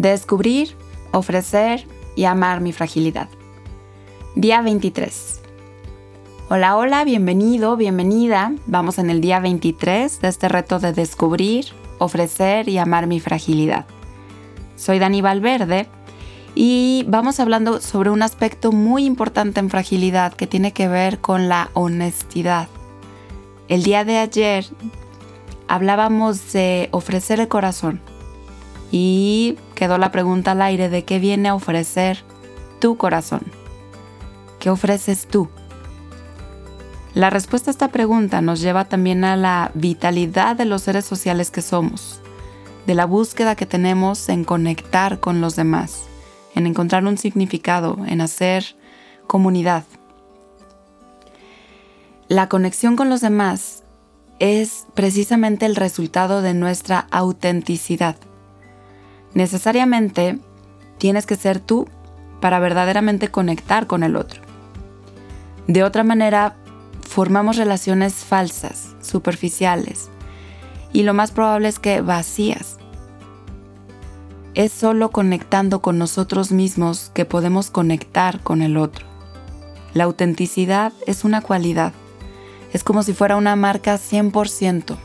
Descubrir, ofrecer y amar mi fragilidad. Día 23. Hola, hola, bienvenido, bienvenida. Vamos en el día 23 de este reto de descubrir, ofrecer y amar mi fragilidad. Soy Dani Valverde y vamos hablando sobre un aspecto muy importante en fragilidad que tiene que ver con la honestidad. El día de ayer hablábamos de ofrecer el corazón y quedó la pregunta al aire de qué viene a ofrecer tu corazón. ¿Qué ofreces tú? La respuesta a esta pregunta nos lleva también a la vitalidad de los seres sociales que somos, de la búsqueda que tenemos en conectar con los demás, en encontrar un significado, en hacer comunidad. La conexión con los demás es precisamente el resultado de nuestra autenticidad necesariamente tienes que ser tú para verdaderamente conectar con el otro. De otra manera, formamos relaciones falsas, superficiales, y lo más probable es que vacías. Es solo conectando con nosotros mismos que podemos conectar con el otro. La autenticidad es una cualidad. Es como si fuera una marca 100%.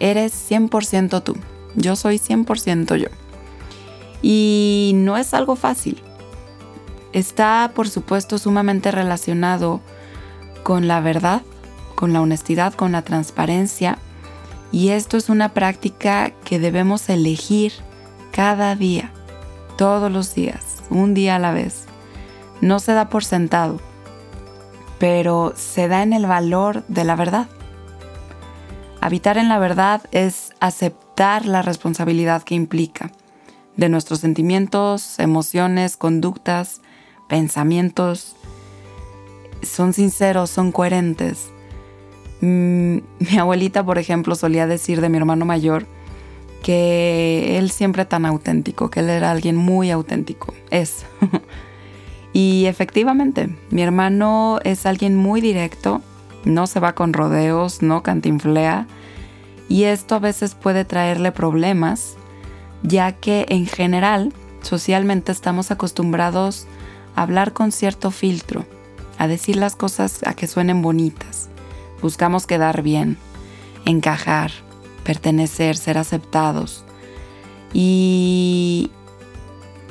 Eres 100% tú. Yo soy 100% yo. Y no es algo fácil. Está, por supuesto, sumamente relacionado con la verdad, con la honestidad, con la transparencia. Y esto es una práctica que debemos elegir cada día, todos los días, un día a la vez. No se da por sentado, pero se da en el valor de la verdad. Habitar en la verdad es aceptar la responsabilidad que implica de nuestros sentimientos, emociones, conductas, pensamientos. Son sinceros, son coherentes. Mm, mi abuelita, por ejemplo, solía decir de mi hermano mayor que él siempre tan auténtico, que él era alguien muy auténtico. Es. y efectivamente, mi hermano es alguien muy directo, no se va con rodeos, no cantinflea, y esto a veces puede traerle problemas, ya que en general socialmente estamos acostumbrados a hablar con cierto filtro, a decir las cosas a que suenen bonitas. Buscamos quedar bien, encajar, pertenecer, ser aceptados. Y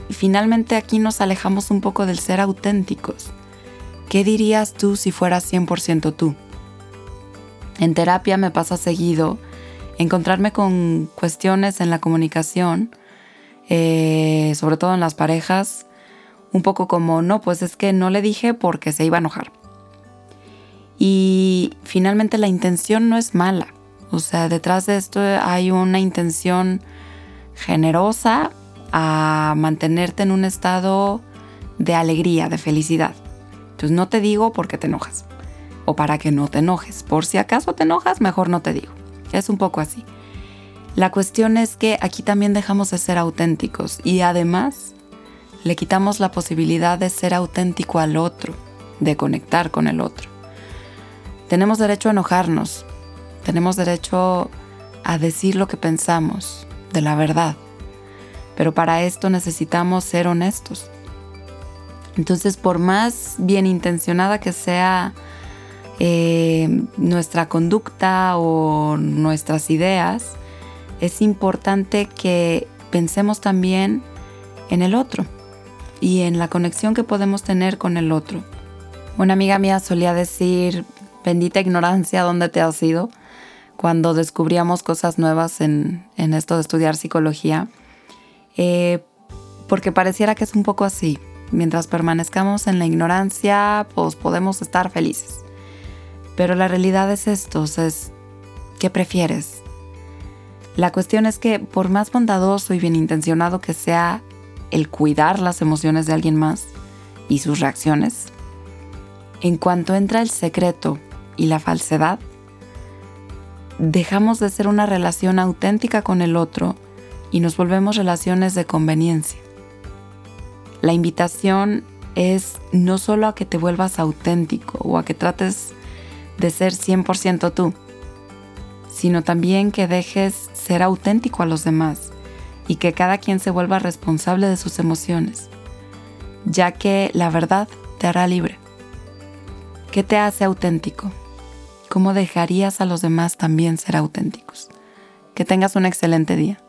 finalmente aquí nos alejamos un poco del ser auténticos. ¿Qué dirías tú si fueras 100% tú? En terapia me pasa seguido encontrarme con cuestiones en la comunicación, eh, sobre todo en las parejas, un poco como, no, pues es que no le dije porque se iba a enojar. Y finalmente la intención no es mala. O sea, detrás de esto hay una intención generosa a mantenerte en un estado de alegría, de felicidad. Entonces no te digo porque te enojas o para que no te enojes. Por si acaso te enojas, mejor no te digo. Es un poco así. La cuestión es que aquí también dejamos de ser auténticos y además le quitamos la posibilidad de ser auténtico al otro, de conectar con el otro. Tenemos derecho a enojarnos, tenemos derecho a decir lo que pensamos, de la verdad, pero para esto necesitamos ser honestos. Entonces, por más bien intencionada que sea eh, nuestra conducta o nuestras ideas, es importante que pensemos también en el otro y en la conexión que podemos tener con el otro. Una amiga mía solía decir, bendita ignorancia, ¿dónde te has ido? Cuando descubríamos cosas nuevas en, esto de estudiar psicología, eh, porque pareciera que es un poco así. Mientras permanezcamos en la ignorancia, pues podemos estar felices. Pero la realidad es esto, es ¿qué prefieres? La cuestión es que por más bondadoso y bien intencionado que sea el cuidar las emociones de alguien más y sus reacciones, en cuanto entra el secreto y la falsedad, dejamos de ser una relación auténtica con el otro y nos volvemos relaciones de conveniencia. La invitación es no solo a que te vuelvas auténtico o a que trates de ser 100% tú, sino también que dejes ser auténtico a los demás y que cada quien se vuelva responsable de sus emociones, ya que la verdad te hará libre. ¿Qué te hace auténtico? ¿Cómo dejarías a los demás también ser auténticos? Que tengas un excelente día.